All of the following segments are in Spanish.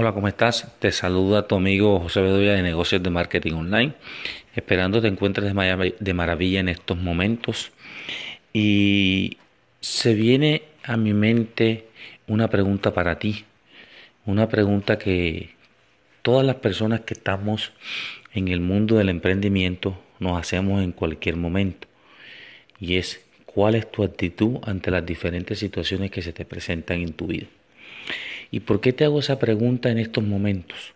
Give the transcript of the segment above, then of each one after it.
Hola, ¿cómo estás? Te saluda tu amigo José Bedoya de Negocios de Marketing Online. Esperando te encuentres de maravilla en estos momentos. Y se viene a mi mente una pregunta para ti. Una pregunta que todas las personas que estamos en el mundo del emprendimiento nos hacemos en cualquier momento. Y es, ¿cuál es tu actitud ante las diferentes situaciones que se te presentan en tu vida? ¿Y por qué te hago esa pregunta en estos momentos?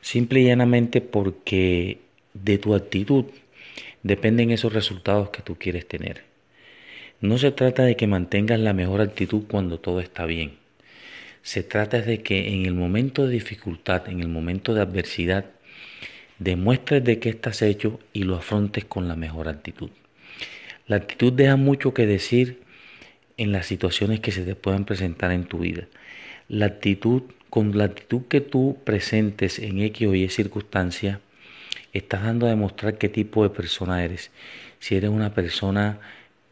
Simple y llanamente porque de tu actitud dependen esos resultados que tú quieres tener. No se trata de que mantengas la mejor actitud cuando todo está bien. Se trata de que en el momento de dificultad, en el momento de adversidad, demuestres de qué estás hecho y lo afrontes con la mejor actitud. La actitud deja mucho que decir en las situaciones que se te pueden presentar en tu vida la actitud, con la actitud que tú presentes en X o Y circunstancia, estás dando a demostrar qué tipo de persona eres. Si eres una persona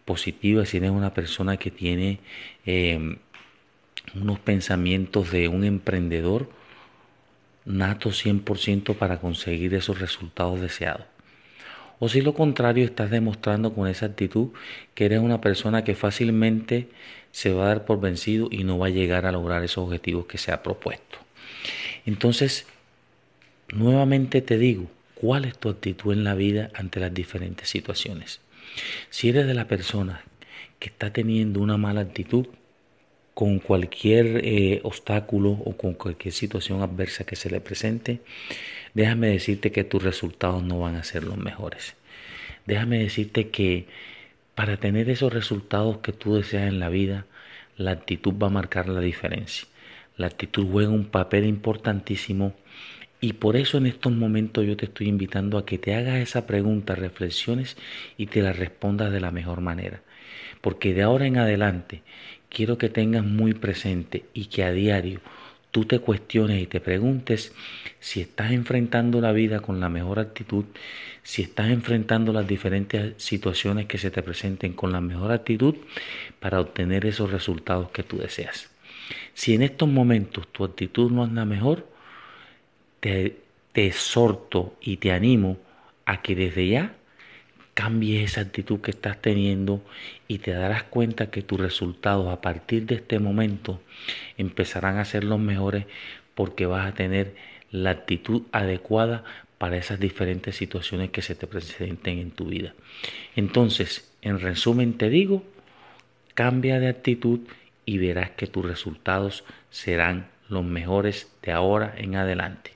positiva, si eres una persona que tiene em, unos pensamientos de un emprendedor nato 100% para conseguir esos resultados deseados. O si lo contrario, estás demostrando con esa actitud que eres una persona que fácilmente se va a dar por vencido y no va a llegar a lograr esos objetivos que se ha propuesto. Entonces, nuevamente te digo, ¿cuál es tu actitud en la vida ante las diferentes situaciones? Si eres de la persona que está teniendo una mala actitud con cualquier eh, obstáculo o con cualquier situación adversa que se le presente, déjame decirte que tus resultados no van a ser los mejores. Déjame decirte que para tener esos resultados que tú deseas en la vida, la actitud va a marcar la diferencia. La actitud juega un papel importantísimo y por eso en estos momentos yo te estoy invitando a que te hagas esa pregunta, reflexiones y te la respondas de la mejor manera. Porque de ahora en adelante quiero que tengas muy presente y que a diario tú te cuestiones y te preguntes si estás enfrentando la vida con la mejor actitud, si estás enfrentando las diferentes situaciones que se te presenten con la mejor actitud para obtener esos resultados que tú deseas. Si en estos momentos tu actitud no es la mejor, te, te exhorto y te animo a que desde ya cambies esa actitud que estás teniendo y te darás cuenta que tus resultados a partir de este momento empezarán a ser los mejores porque vas a tener la actitud adecuada para esas diferentes situaciones que se te presenten en tu vida. Entonces, en resumen te digo, cambia de actitud y verás que tus resultados serán los mejores de ahora en adelante.